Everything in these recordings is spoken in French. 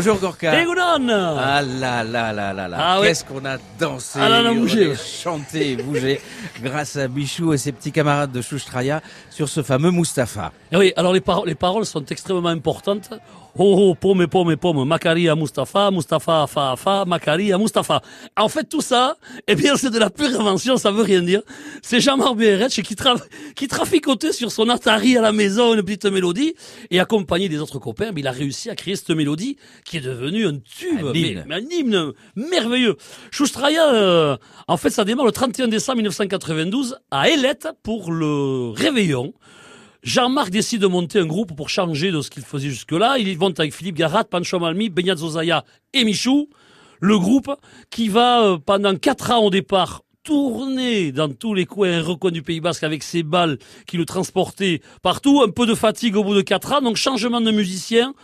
Bonjour Gorka. Egunon Ah là là là là là. Ah ouais. Qu'est-ce qu'on a dansé, Ah là là, bougé. hurlé, chanté, bougé grâce à Bichou et ses petits camarades de Chouchtraya sur ce fameux Mustapha. Eh Oui, alors les, paro- les paroles sont extrêmement importantes. Oh oh, pomme, pomme, pomme, Macari à Mustapha, Mustapha, fa, fa, Macari à Mustapha. En fait, tout ça, eh bien, c'est de la pure invention, ça veut rien dire. C'est Jean-Marc Béretch qui, tra qui traficotait sur son Atari à la maison une petite mélodie et accompagné des autres copains, mais il a réussi à créer cette mélodie qui est devenue un tube, Un mais- hymne. mais un hymne merveilleux. Choustraya, euh, en fait, ça démarre le 31 décembre 1992 à Ailette pour le réveillon. Jean-Marc décide de monter un groupe pour changer de ce qu'il faisait jusque-là. Il monte avec Philippe Garat, Pancho Malmi, Benyat Zozaya et Michou. Le groupe qui va, euh, pendant quatre ans au départ, tourner dans tous les coins recoins du Pays Basque avec ses balles qui le transportaient partout. Un peu de fatigue au bout de quatre ans. Donc changement de musicien.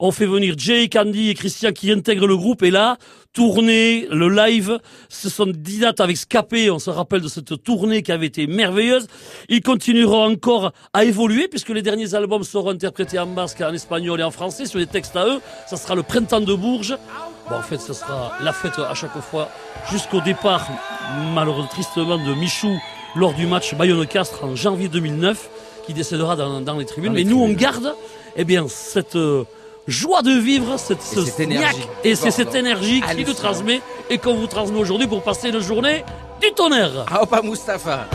On fait venir Jay, Candy et Christian qui intègrent le groupe. Et là, tournée, le live, ce sont dix dates avec Scapé. On se rappelle de cette tournée qui avait été merveilleuse. Ils continueront encore à évoluer puisque les derniers albums seront interprétés en basque, en espagnol et en français sur des textes à eux. Ça sera le printemps de Bourges. Bon, en fait, ce sera la fête à chaque fois jusqu'au départ, malheureusement, tristement, de Michou lors du match Bayonne-Castres en janvier 2009 qui décédera dans, dans les tribunes. Les Mais nous, on garde, eh bien, cette euh, joie de vivre, cette, ce cette énergie. et c'est cette énergie qui nous transmet et qu'on vous transmet aujourd'hui pour passer une journée du tonnerre. Ah, pas Mustapha.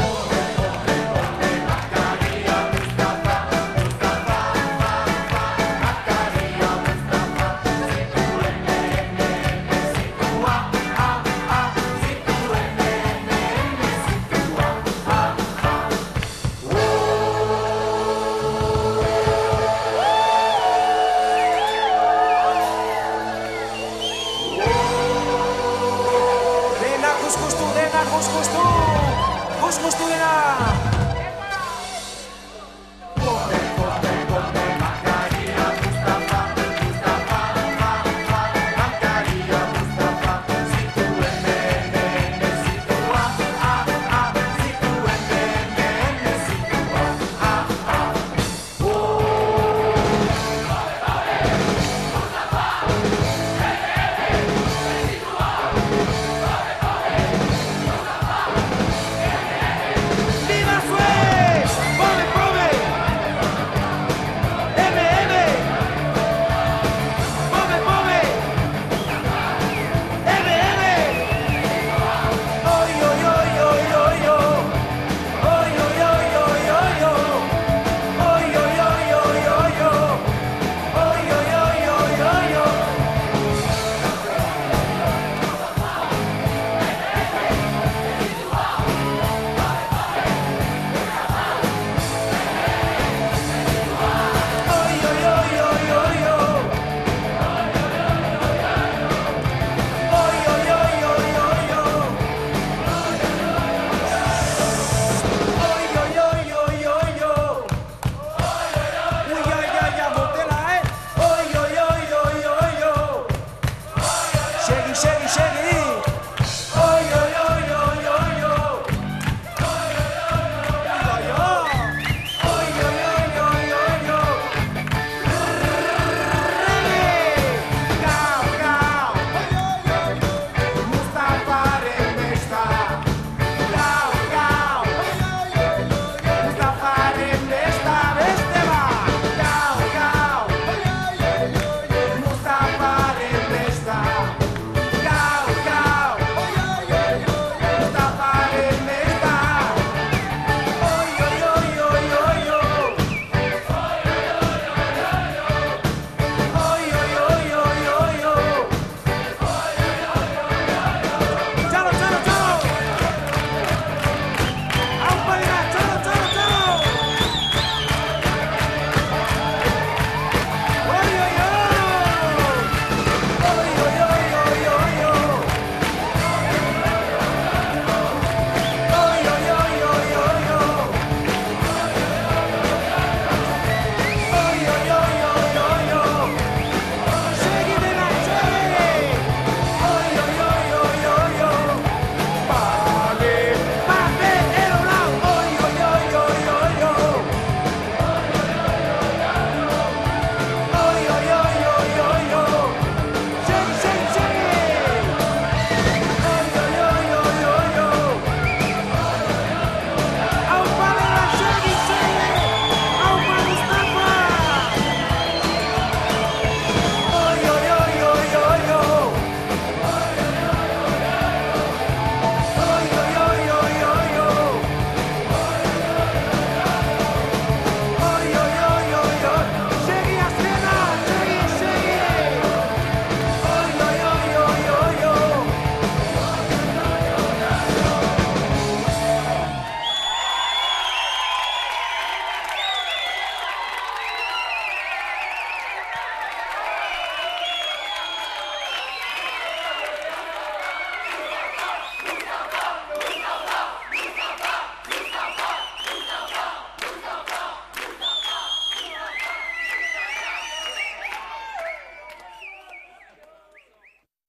Guz guztu dena, guz guztu! Guz dena!